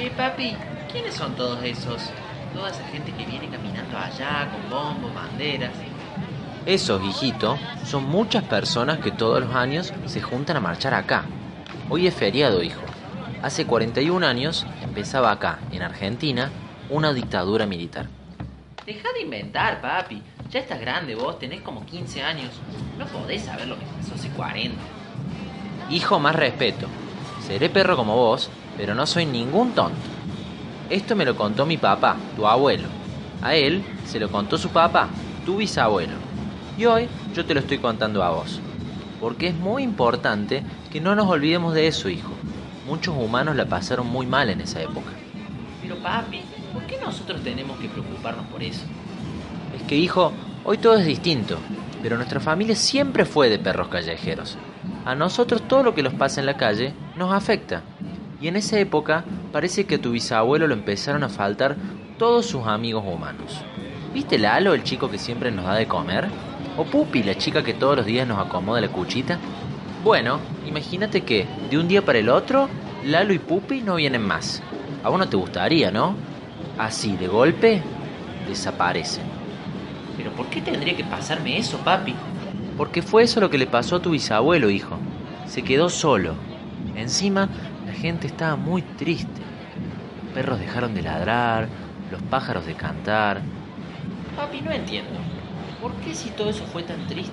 Che, papi, ¿quiénes son todos esos? Toda esa gente que viene caminando allá con bombos, banderas. Esos, hijito, son muchas personas que todos los años se juntan a marchar acá. Hoy es feriado, hijo. Hace 41 años empezaba acá, en Argentina, una dictadura militar. Deja de inventar, papi. Ya estás grande vos, tenés como 15 años. No podés saber lo que pasó hace 40. Hijo, más respeto. Seré perro como vos, pero no soy ningún tonto. Esto me lo contó mi papá, tu abuelo. A él se lo contó su papá, tu bisabuelo. Y hoy yo te lo estoy contando a vos. Porque es muy importante que no nos olvidemos de eso, hijo. Muchos humanos la pasaron muy mal en esa época. Pero papi, ¿por qué nosotros tenemos que preocuparnos por eso? Es que, hijo, hoy todo es distinto, pero nuestra familia siempre fue de perros callejeros. A nosotros todo lo que nos pasa en la calle nos afecta. Y en esa época parece que a tu bisabuelo lo empezaron a faltar todos sus amigos humanos. ¿Viste Lalo, el chico que siempre nos da de comer? ¿O Pupi, la chica que todos los días nos acomoda la cuchita? Bueno, imagínate que de un día para el otro, Lalo y Pupi no vienen más. A vos no te gustaría, ¿no? Así, de golpe, desaparecen. ¿Pero por qué tendría que pasarme eso, papi? Porque fue eso lo que le pasó a tu bisabuelo, hijo. Se quedó solo. Encima, la gente estaba muy triste. Los perros dejaron de ladrar, los pájaros de cantar. Papi, no entiendo. ¿Por qué si todo eso fue tan triste,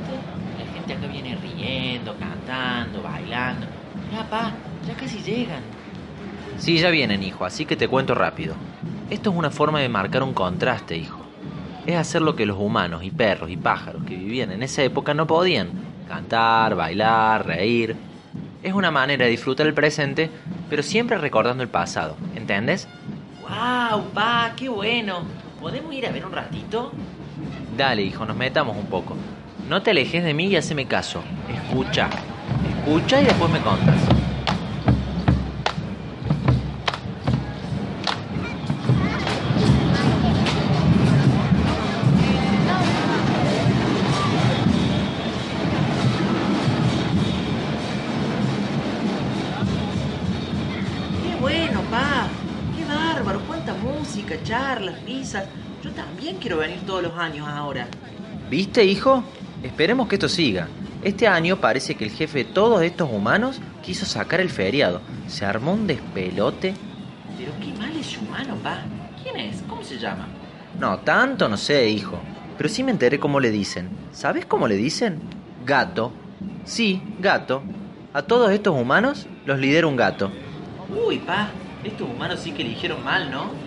la gente acá viene riendo, cantando, bailando? Ya, pa, ya casi llegan. Sí, ya vienen, hijo, así que te cuento rápido. Esto es una forma de marcar un contraste, hijo. Es hacer lo que los humanos y perros y pájaros que vivían en esa época no podían. Cantar, bailar, reír. Es una manera de disfrutar el presente, pero siempre recordando el pasado, ¿entendés? ¡Wow, pa! ¡Qué bueno! ¿Podemos ir a ver un ratito? Dale, hijo, nos metamos un poco. No te alejes de mí y haceme caso. Escucha. Escucha y después me contas. Música, charlas, risas! Yo también quiero venir todos los años ahora. ¿Viste, hijo? Esperemos que esto siga. Este año parece que el jefe de todos estos humanos quiso sacar el feriado. Se armó un despelote. Pero qué mal es humano, pa. ¿Quién es? ¿Cómo se llama? No, tanto no sé, hijo. Pero sí me enteré cómo le dicen. ¿Sabes cómo le dicen? Gato. Sí, gato. A todos estos humanos los lidera un gato. Uy, pa. Estos humanos sí que eligieron mal, ¿no?